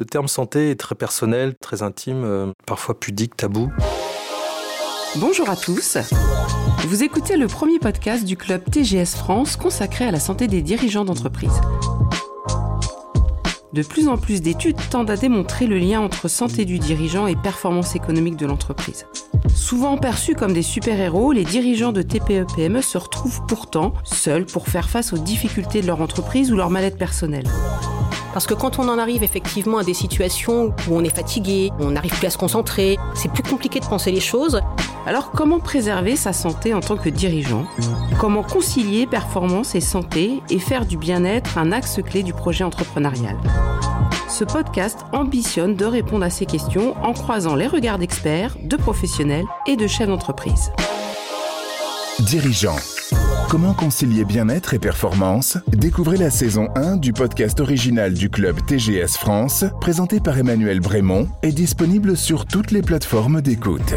Le terme santé est très personnel, très intime, euh, parfois pudique, tabou. Bonjour à tous. Vous écoutez le premier podcast du club TGS France consacré à la santé des dirigeants d'entreprise. De plus en plus d'études tendent à démontrer le lien entre santé du dirigeant et performance économique de l'entreprise. Souvent perçus comme des super-héros, les dirigeants de TPE-PME se retrouvent pourtant seuls pour faire face aux difficultés de leur entreprise ou leur mal-être personnel. Parce que quand on en arrive effectivement à des situations où on est fatigué, on n'arrive plus à se concentrer, c'est plus compliqué de penser les choses. Alors comment préserver sa santé en tant que dirigeant? Comment concilier performance et santé et faire du bien-être un axe clé du projet entrepreneurial? Ce podcast ambitionne de répondre à ces questions en croisant les regards d'experts, de professionnels et de chefs d'entreprise. Dirigeants. Comment concilier bien-être et performance? Découvrez la saison 1 du podcast original du club TGS France, présenté par Emmanuel Brémond et disponible sur toutes les plateformes d'écoute.